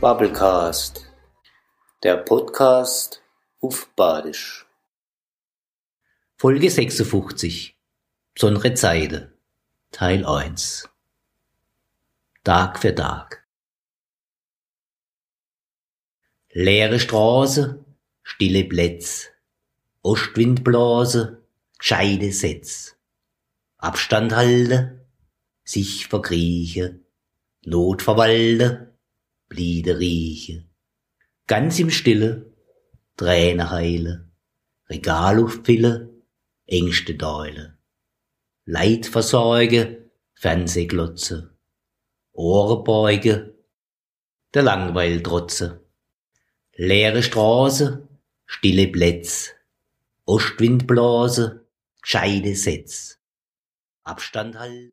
Bubblecast, der Podcast auf Badisch. Folge 56 Besondere Zeiten Teil 1 Tag für Tag. Leere Straße, stille Plätze, Ostwindblase, gescheite Sätze, Abstand halte, sich verkrieche, Not verwalte, Bliede rieche, ganz im Stille, Träne heile, Regal auffille, Ängste deule, Leid versorge, Fernsehglotze, Ohren beuge, der Langweil trotze, leere Straße, stille Plätze, Ostwindblase, gescheite Sätze, Abstand halt.